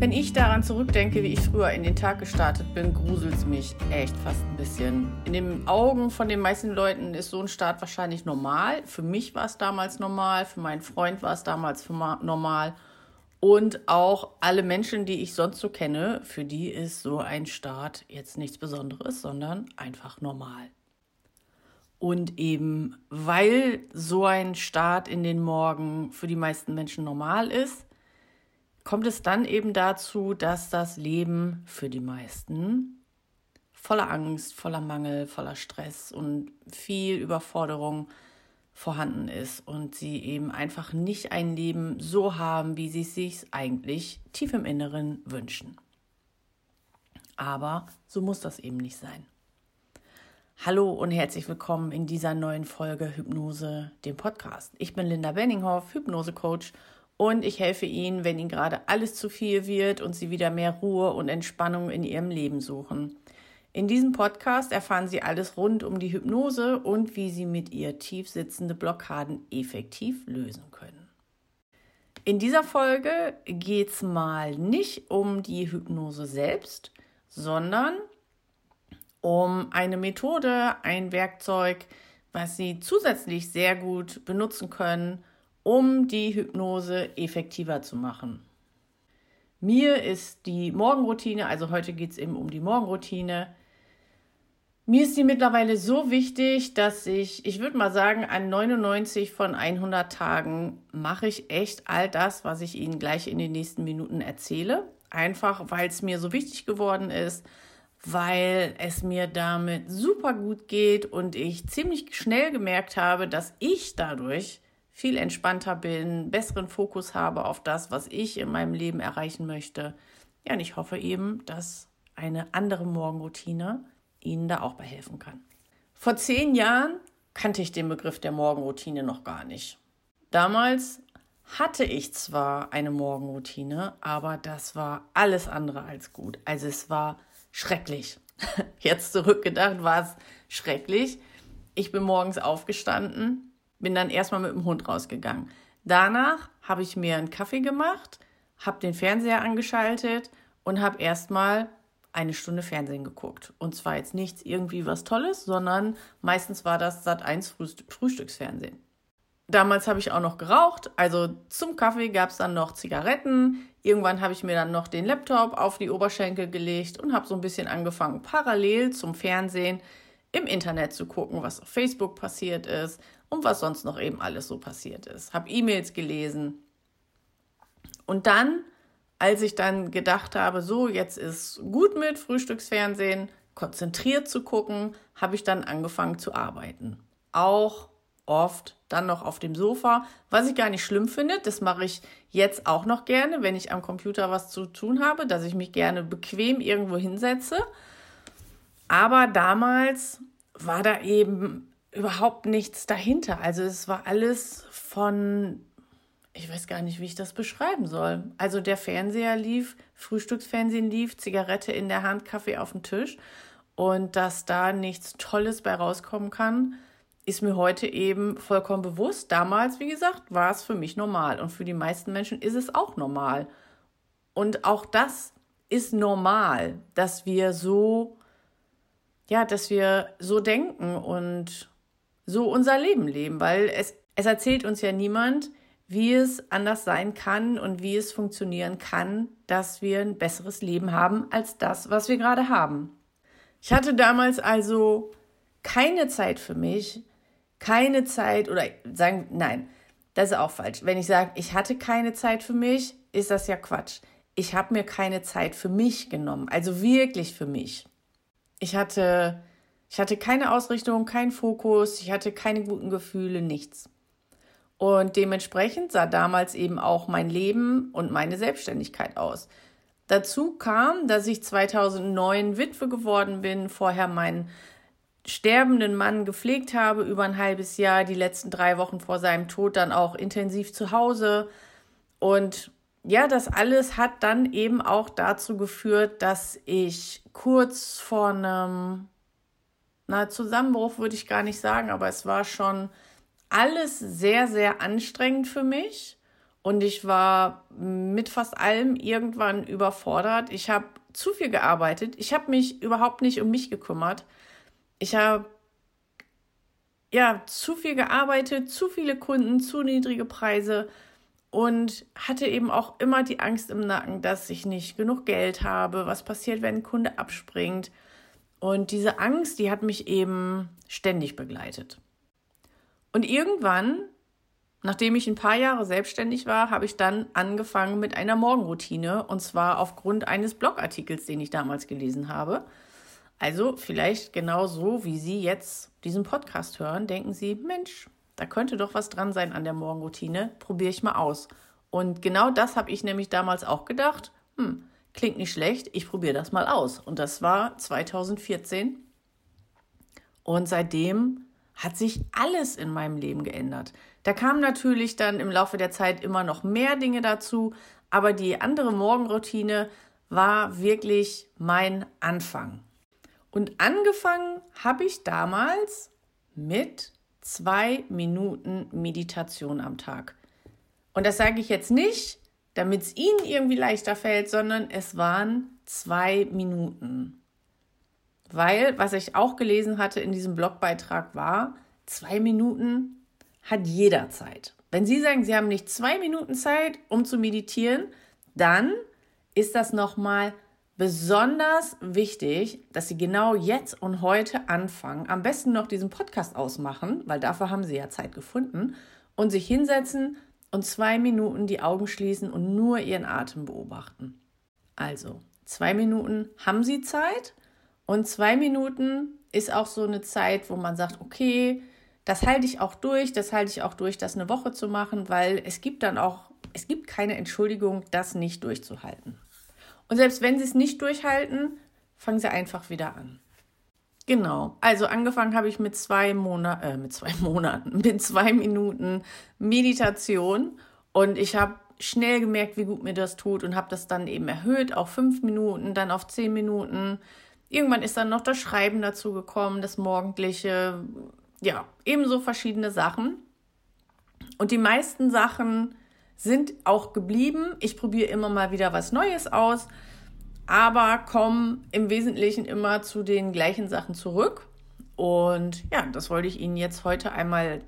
Wenn ich daran zurückdenke, wie ich früher in den Tag gestartet bin, gruselt es mich echt fast ein bisschen. In den Augen von den meisten Leuten ist so ein Start wahrscheinlich normal. Für mich war es damals normal, für meinen Freund war es damals normal. Und auch alle Menschen, die ich sonst so kenne, für die ist so ein Start jetzt nichts Besonderes, sondern einfach normal. Und eben weil so ein Start in den Morgen für die meisten Menschen normal ist, kommt es dann eben dazu, dass das Leben für die meisten voller Angst, voller Mangel, voller Stress und viel Überforderung vorhanden ist und sie eben einfach nicht ein Leben so haben, wie sie es sich eigentlich tief im Inneren wünschen. Aber so muss das eben nicht sein. Hallo und herzlich willkommen in dieser neuen Folge Hypnose, dem Podcast. Ich bin Linda Benninghoff, Hypnose-Coach und ich helfe Ihnen, wenn Ihnen gerade alles zu viel wird und Sie wieder mehr Ruhe und Entspannung in Ihrem Leben suchen. In diesem Podcast erfahren Sie alles rund um die Hypnose und wie Sie mit ihr tief sitzende Blockaden effektiv lösen können. In dieser Folge geht es mal nicht um die Hypnose selbst, sondern um eine Methode, ein Werkzeug, was Sie zusätzlich sehr gut benutzen können, um die Hypnose effektiver zu machen. Mir ist die Morgenroutine, also heute geht es eben um die Morgenroutine, mir ist die mittlerweile so wichtig, dass ich, ich würde mal sagen, an 99 von 100 Tagen mache ich echt all das, was ich Ihnen gleich in den nächsten Minuten erzähle. Einfach, weil es mir so wichtig geworden ist, weil es mir damit super gut geht und ich ziemlich schnell gemerkt habe, dass ich dadurch viel entspannter bin, besseren Fokus habe auf das, was ich in meinem Leben erreichen möchte. Ja, und ich hoffe eben, dass eine andere Morgenroutine Ihnen da auch bei helfen kann. Vor zehn Jahren kannte ich den Begriff der Morgenroutine noch gar nicht. Damals hatte ich zwar eine Morgenroutine, aber das war alles andere als gut. Also es war schrecklich. Jetzt zurückgedacht war es schrecklich. Ich bin morgens aufgestanden, bin dann erstmal mit dem Hund rausgegangen. Danach habe ich mir einen Kaffee gemacht, habe den Fernseher angeschaltet und habe erstmal eine Stunde Fernsehen geguckt. Und zwar jetzt nichts irgendwie was Tolles, sondern meistens war das Sat 1 Frühstücksfernsehen. Damals habe ich auch noch geraucht, also zum Kaffee gab es dann noch Zigaretten. Irgendwann habe ich mir dann noch den Laptop auf die Oberschenkel gelegt und habe so ein bisschen angefangen, parallel zum Fernsehen im Internet zu gucken, was auf Facebook passiert ist und was sonst noch eben alles so passiert ist. Habe E-Mails gelesen. Und dann, als ich dann gedacht habe, so, jetzt ist gut mit Frühstücksfernsehen, konzentriert zu gucken, habe ich dann angefangen zu arbeiten. Auch oft dann noch auf dem Sofa, was ich gar nicht schlimm finde. Das mache ich jetzt auch noch gerne, wenn ich am Computer was zu tun habe, dass ich mich gerne bequem irgendwo hinsetze. Aber damals war da eben überhaupt nichts dahinter. Also es war alles von, ich weiß gar nicht, wie ich das beschreiben soll. Also der Fernseher lief, Frühstücksfernsehen lief, Zigarette in der Hand, Kaffee auf dem Tisch. Und dass da nichts Tolles bei rauskommen kann, ist mir heute eben vollkommen bewusst. Damals, wie gesagt, war es für mich normal und für die meisten Menschen ist es auch normal. Und auch das ist normal, dass wir so, ja, dass wir so denken und so unser Leben leben, weil es, es erzählt uns ja niemand, wie es anders sein kann und wie es funktionieren kann, dass wir ein besseres Leben haben als das, was wir gerade haben. Ich hatte damals also keine Zeit für mich, keine Zeit oder sagen, nein, das ist auch falsch. Wenn ich sage, ich hatte keine Zeit für mich, ist das ja Quatsch. Ich habe mir keine Zeit für mich genommen, also wirklich für mich. Ich hatte, ich hatte keine Ausrichtung, keinen Fokus, ich hatte keine guten Gefühle, nichts. Und dementsprechend sah damals eben auch mein Leben und meine Selbstständigkeit aus. Dazu kam, dass ich 2009 Witwe geworden bin, vorher meinen sterbenden Mann gepflegt habe über ein halbes Jahr, die letzten drei Wochen vor seinem Tod dann auch intensiv zu Hause. Und ja, das alles hat dann eben auch dazu geführt, dass ich kurz vor einem na, Zusammenbruch würde ich gar nicht sagen, aber es war schon alles sehr, sehr anstrengend für mich. und ich war mit fast allem irgendwann überfordert. Ich habe zu viel gearbeitet. Ich habe mich überhaupt nicht um mich gekümmert. Ich habe ja zu viel gearbeitet, zu viele Kunden, zu niedrige Preise und hatte eben auch immer die Angst im Nacken, dass ich nicht genug Geld habe, was passiert, wenn ein Kunde abspringt. Und diese Angst, die hat mich eben ständig begleitet. Und irgendwann Nachdem ich ein paar Jahre selbstständig war, habe ich dann angefangen mit einer Morgenroutine und zwar aufgrund eines Blogartikels, den ich damals gelesen habe. Also vielleicht genau so, wie Sie jetzt diesen Podcast hören, denken Sie, Mensch, da könnte doch was dran sein an der Morgenroutine, probiere ich mal aus. Und genau das habe ich nämlich damals auch gedacht. Hm, klingt nicht schlecht, ich probiere das mal aus. Und das war 2014. Und seitdem hat sich alles in meinem Leben geändert. Da kamen natürlich dann im Laufe der Zeit immer noch mehr Dinge dazu, aber die andere Morgenroutine war wirklich mein Anfang. Und angefangen habe ich damals mit zwei Minuten Meditation am Tag. Und das sage ich jetzt nicht, damit es Ihnen irgendwie leichter fällt, sondern es waren zwei Minuten. Weil, was ich auch gelesen hatte in diesem Blogbeitrag war, zwei Minuten hat jeder Zeit. Wenn Sie sagen, Sie haben nicht zwei Minuten Zeit, um zu meditieren, dann ist das nochmal besonders wichtig, dass Sie genau jetzt und heute anfangen, am besten noch diesen Podcast ausmachen, weil dafür haben Sie ja Zeit gefunden, und sich hinsetzen und zwei Minuten die Augen schließen und nur Ihren Atem beobachten. Also, zwei Minuten haben Sie Zeit und zwei Minuten ist auch so eine Zeit, wo man sagt, okay, das halte ich auch durch, das halte ich auch durch, das eine Woche zu machen, weil es gibt dann auch, es gibt keine Entschuldigung, das nicht durchzuhalten. Und selbst wenn sie es nicht durchhalten, fangen sie einfach wieder an. Genau, also angefangen habe ich mit zwei Monaten, äh, mit zwei Monaten, mit zwei Minuten Meditation und ich habe schnell gemerkt, wie gut mir das tut und habe das dann eben erhöht auf fünf Minuten, dann auf zehn Minuten. Irgendwann ist dann noch das Schreiben dazu gekommen, das morgendliche, ja, ebenso verschiedene Sachen. Und die meisten Sachen sind auch geblieben. Ich probiere immer mal wieder was Neues aus, aber komme im Wesentlichen immer zu den gleichen Sachen zurück. Und ja, das wollte ich Ihnen jetzt heute einmal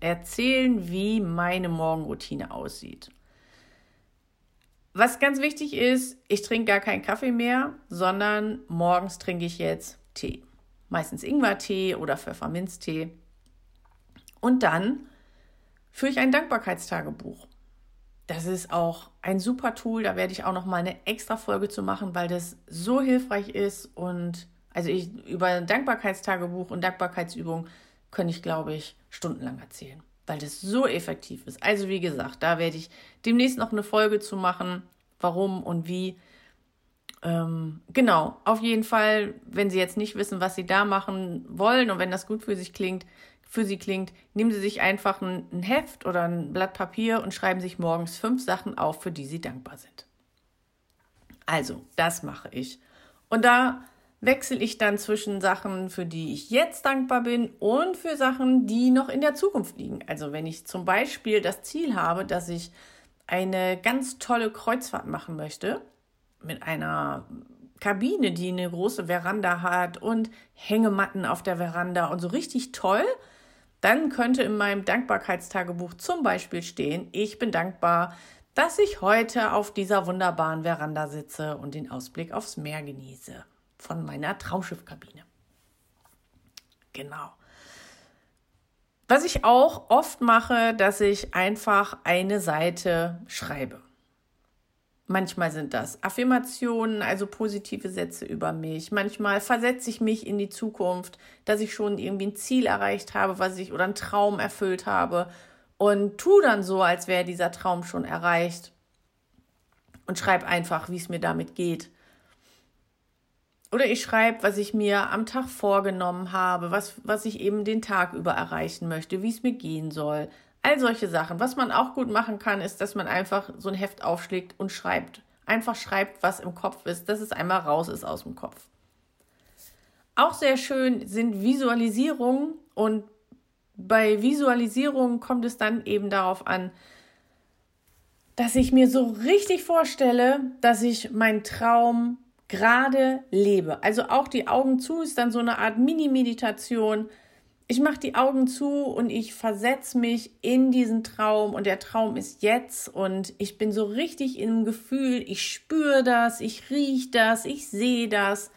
erzählen, wie meine Morgenroutine aussieht. Was ganz wichtig ist, ich trinke gar keinen Kaffee mehr, sondern morgens trinke ich jetzt Tee meistens Ingwertee oder Pfefferminztee. Und dann führe ich ein Dankbarkeitstagebuch. Das ist auch ein super Tool, da werde ich auch noch mal eine extra Folge zu machen, weil das so hilfreich ist. Und also ich über Dankbarkeitstagebuch und Dankbarkeitsübung könnte ich glaube ich stundenlang erzählen, weil das so effektiv ist. Also wie gesagt, da werde ich demnächst noch eine Folge zu machen, warum und wie. Ähm, genau, auf jeden Fall, wenn Sie jetzt nicht wissen, was Sie da machen wollen und wenn das gut für sich klingt, für Sie klingt, nehmen Sie sich einfach ein, Heft oder ein Blatt Papier und schreiben sich morgens fünf Sachen auf, für die Sie dankbar sind. Also, das mache ich. Und da wechsle ich dann zwischen Sachen, für die ich jetzt dankbar bin und für Sachen, die noch in der Zukunft liegen. Also wenn ich zum Beispiel das Ziel habe, dass ich eine ganz tolle Kreuzfahrt machen möchte, mit einer Kabine, die eine große Veranda hat und Hängematten auf der Veranda und so richtig toll, dann könnte in meinem Dankbarkeitstagebuch zum Beispiel stehen, ich bin dankbar, dass ich heute auf dieser wunderbaren Veranda sitze und den Ausblick aufs Meer genieße von meiner Traumschiffkabine. Genau. Was ich auch oft mache, dass ich einfach eine Seite schreibe. Manchmal sind das Affirmationen, also positive Sätze über mich. Manchmal versetze ich mich in die Zukunft, dass ich schon irgendwie ein Ziel erreicht habe, was ich oder einen Traum erfüllt habe und tu dann so, als wäre dieser Traum schon erreicht und schreibe einfach, wie es mir damit geht. Oder ich schreibe, was ich mir am Tag vorgenommen habe, was, was ich eben den Tag über erreichen möchte, wie es mir gehen soll, All solche Sachen. Was man auch gut machen kann, ist, dass man einfach so ein Heft aufschlägt und schreibt. Einfach schreibt, was im Kopf ist, dass es einmal raus ist aus dem Kopf. Auch sehr schön sind Visualisierungen und bei Visualisierungen kommt es dann eben darauf an, dass ich mir so richtig vorstelle, dass ich meinen Traum gerade lebe. Also auch die Augen zu ist dann so eine Art Mini-Meditation. Ich mache die Augen zu und ich versetze mich in diesen Traum und der Traum ist jetzt und ich bin so richtig im Gefühl, ich spüre das, ich rieche das, ich sehe das.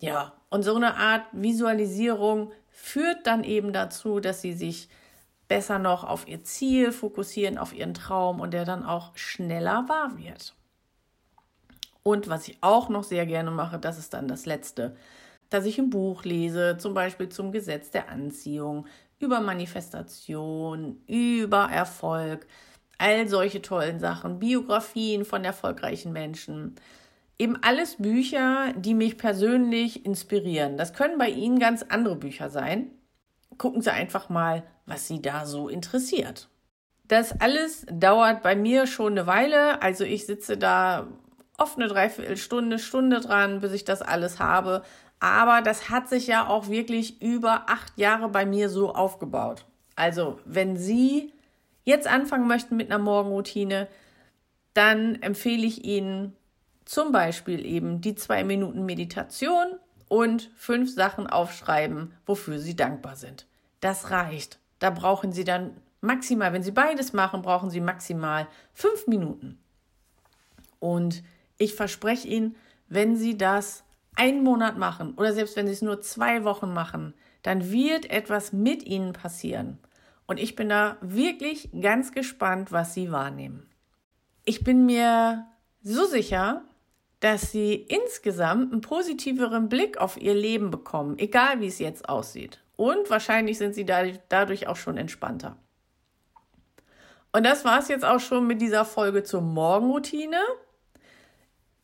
Ja, und so eine Art Visualisierung führt dann eben dazu, dass sie sich besser noch auf ihr Ziel fokussieren, auf ihren Traum und der dann auch schneller wahr wird. Und was ich auch noch sehr gerne mache, das ist dann das Letzte, dass ich ein Buch lese, zum Beispiel zum Gesetz der Anziehung, über Manifestation, über Erfolg, all solche tollen Sachen, Biografien von erfolgreichen Menschen. Eben alles Bücher, die mich persönlich inspirieren. Das können bei Ihnen ganz andere Bücher sein. Gucken Sie einfach mal was sie da so interessiert. Das alles dauert bei mir schon eine Weile. Also ich sitze da oft eine Dreiviertelstunde, Stunde dran, bis ich das alles habe. Aber das hat sich ja auch wirklich über acht Jahre bei mir so aufgebaut. Also wenn Sie jetzt anfangen möchten mit einer Morgenroutine, dann empfehle ich Ihnen zum Beispiel eben die zwei Minuten Meditation und fünf Sachen aufschreiben, wofür Sie dankbar sind. Das reicht. Da brauchen Sie dann maximal, wenn Sie beides machen, brauchen Sie maximal fünf Minuten. Und ich verspreche Ihnen, wenn Sie das einen Monat machen oder selbst wenn Sie es nur zwei Wochen machen, dann wird etwas mit Ihnen passieren. Und ich bin da wirklich ganz gespannt, was Sie wahrnehmen. Ich bin mir so sicher, dass Sie insgesamt einen positiveren Blick auf Ihr Leben bekommen, egal wie es jetzt aussieht. Und wahrscheinlich sind sie dadurch auch schon entspannter. Und das war es jetzt auch schon mit dieser Folge zur Morgenroutine.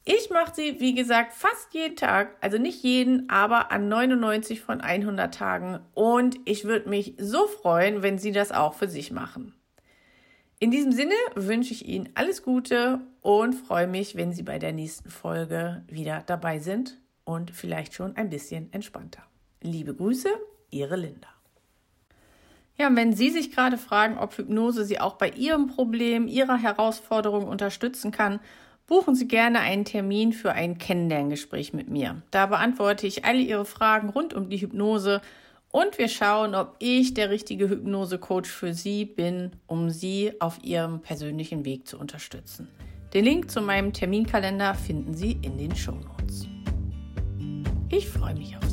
Ich mache sie, wie gesagt, fast jeden Tag, also nicht jeden, aber an 99 von 100 Tagen. Und ich würde mich so freuen, wenn Sie das auch für sich machen. In diesem Sinne wünsche ich Ihnen alles Gute und freue mich, wenn Sie bei der nächsten Folge wieder dabei sind und vielleicht schon ein bisschen entspannter. Liebe Grüße, Ihre Linda. Ja, wenn Sie sich gerade fragen, ob Hypnose Sie auch bei Ihrem Problem, Ihrer Herausforderung unterstützen kann, buchen Sie gerne einen Termin für ein Kennenlerngespräch mit mir. Da beantworte ich alle Ihre Fragen rund um die Hypnose und wir schauen, ob ich der richtige Hypnose-Coach für Sie bin, um Sie auf Ihrem persönlichen Weg zu unterstützen. Den Link zu meinem Terminkalender finden Sie in den Show Notes. Ich freue mich auf Sie.